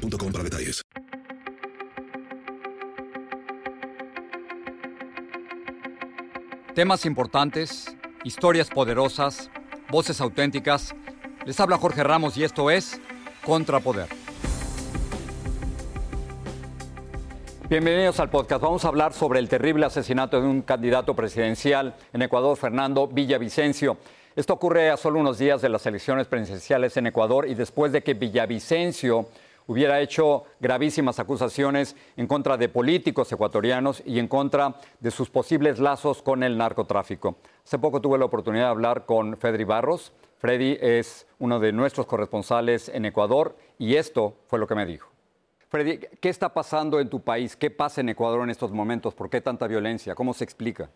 boostmobile.com para detalles. Temas importantes, historias poderosas, voces auténticas. Les habla Jorge Ramos y esto es Contrapoder. Bienvenidos al podcast. Vamos a hablar sobre el terrible asesinato de un candidato presidencial en Ecuador, Fernando Villavicencio. Esto ocurre a solo unos días de las elecciones presidenciales en Ecuador y después de que Villavicencio hubiera hecho gravísimas acusaciones en contra de políticos ecuatorianos y en contra de sus posibles lazos con el narcotráfico. Hace poco tuve la oportunidad de hablar con Freddy Barros. Freddy es uno de nuestros corresponsales en Ecuador y esto fue lo que me dijo. Freddy, ¿qué está pasando en tu país? ¿Qué pasa en Ecuador en estos momentos? ¿Por qué tanta violencia? ¿Cómo se explica?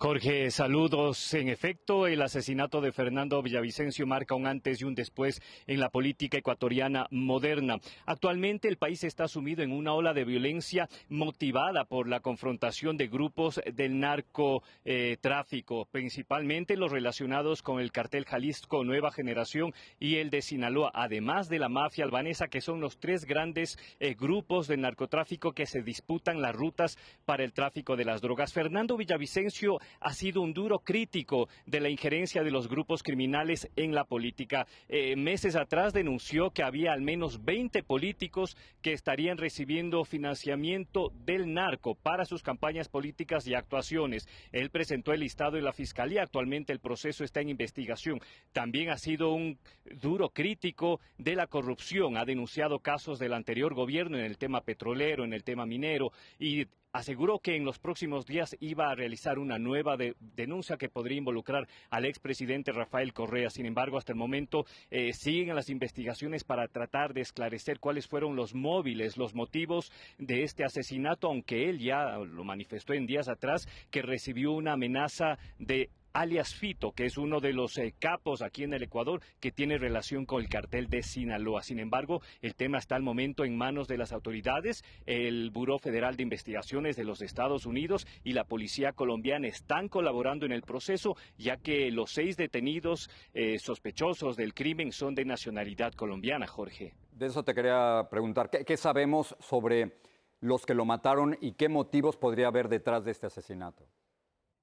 Jorge, saludos. En efecto, el asesinato de Fernando Villavicencio marca un antes y un después en la política ecuatoriana moderna. Actualmente el país está sumido en una ola de violencia motivada por la confrontación de grupos del narcotráfico, principalmente los relacionados con el cartel Jalisco Nueva Generación y el de Sinaloa, además de la mafia albanesa, que son los tres grandes eh, grupos del narcotráfico que se disputan las rutas para el tráfico de las drogas. Fernando Villavicencio ha sido un duro crítico de la injerencia de los grupos criminales en la política. Eh, meses atrás denunció que había al menos 20 políticos que estarían recibiendo financiamiento del narco para sus campañas políticas y actuaciones. Él presentó el listado en la Fiscalía. Actualmente el proceso está en investigación. También ha sido un duro crítico de la corrupción. Ha denunciado casos del anterior gobierno en el tema petrolero, en el tema minero y aseguró que en los próximos días iba a realizar una nueva denuncia que podría involucrar al expresidente Rafael Correa. Sin embargo, hasta el momento eh, siguen las investigaciones para tratar de esclarecer cuáles fueron los móviles, los motivos de este asesinato, aunque él ya lo manifestó en días atrás que recibió una amenaza de alias Fito, que es uno de los eh, capos aquí en el Ecuador que tiene relación con el cartel de Sinaloa. Sin embargo, el tema está al momento en manos de las autoridades. El Buró Federal de Investigaciones de los Estados Unidos y la Policía Colombiana están colaborando en el proceso, ya que los seis detenidos eh, sospechosos del crimen son de nacionalidad colombiana, Jorge. De eso te quería preguntar. ¿Qué, qué sabemos sobre los que lo mataron y qué motivos podría haber detrás de este asesinato?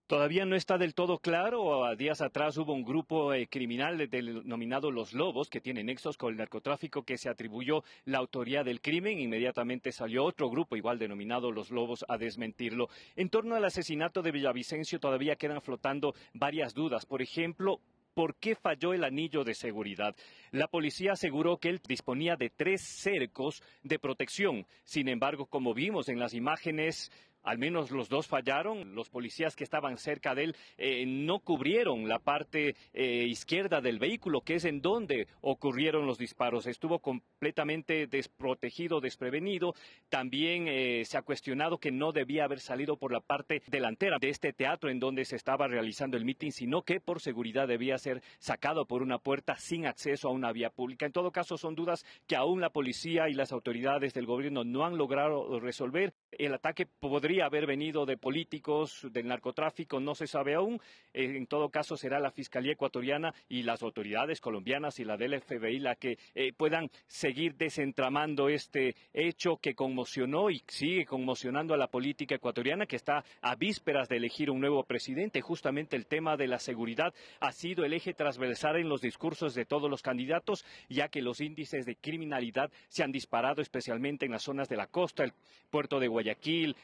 Todavía no está del todo claro. A días atrás hubo un grupo eh, criminal denominado Los Lobos que tiene nexos con el narcotráfico que se atribuyó la autoría del crimen. Inmediatamente salió otro grupo igual denominado Los Lobos a desmentirlo. En torno al asesinato de Villavicencio todavía quedan flotando varias dudas. Por ejemplo, ¿Por qué falló el anillo de seguridad? La policía aseguró que él disponía de tres cercos de protección. Sin embargo, como vimos en las imágenes, al menos los dos fallaron. Los policías que estaban cerca de él eh, no cubrieron la parte eh, izquierda del vehículo, que es en donde ocurrieron los disparos. Estuvo completamente desprotegido, desprevenido. También eh, se ha cuestionado que no debía haber salido por la parte delantera de este teatro en donde se estaba realizando el mitin, sino que por seguridad debía ser sacado por una puerta sin acceso a una vía pública. En todo caso, son dudas que aún la policía y las autoridades del gobierno no han logrado resolver. El ataque podría haber venido de políticos, del narcotráfico, no se sabe aún. Eh, en todo caso, será la Fiscalía ecuatoriana y las autoridades colombianas y la del FBI la que eh, puedan seguir desentramando este hecho que conmocionó y sigue conmocionando a la política ecuatoriana, que está a vísperas de elegir un nuevo presidente. Justamente el tema de la seguridad ha sido el eje transversal en los discursos de todos los candidatos, ya que los índices de criminalidad se han disparado, especialmente en las zonas de la costa, el puerto de Guayaquil,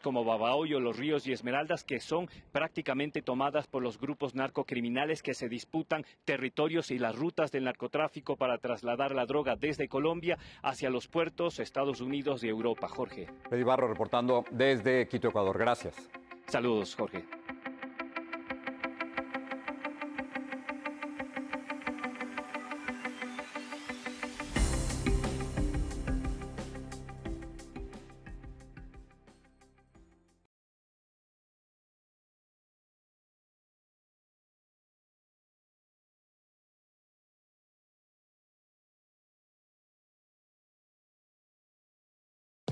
como Babahoyo, Los Ríos y Esmeraldas, que son prácticamente tomadas por los grupos narcocriminales que se disputan territorios y las rutas del narcotráfico para trasladar la droga desde Colombia hacia los puertos, Estados Unidos y Europa. Jorge. Freddy Barro reportando desde Quito, Ecuador. Gracias. Saludos, Jorge.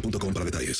para detalles.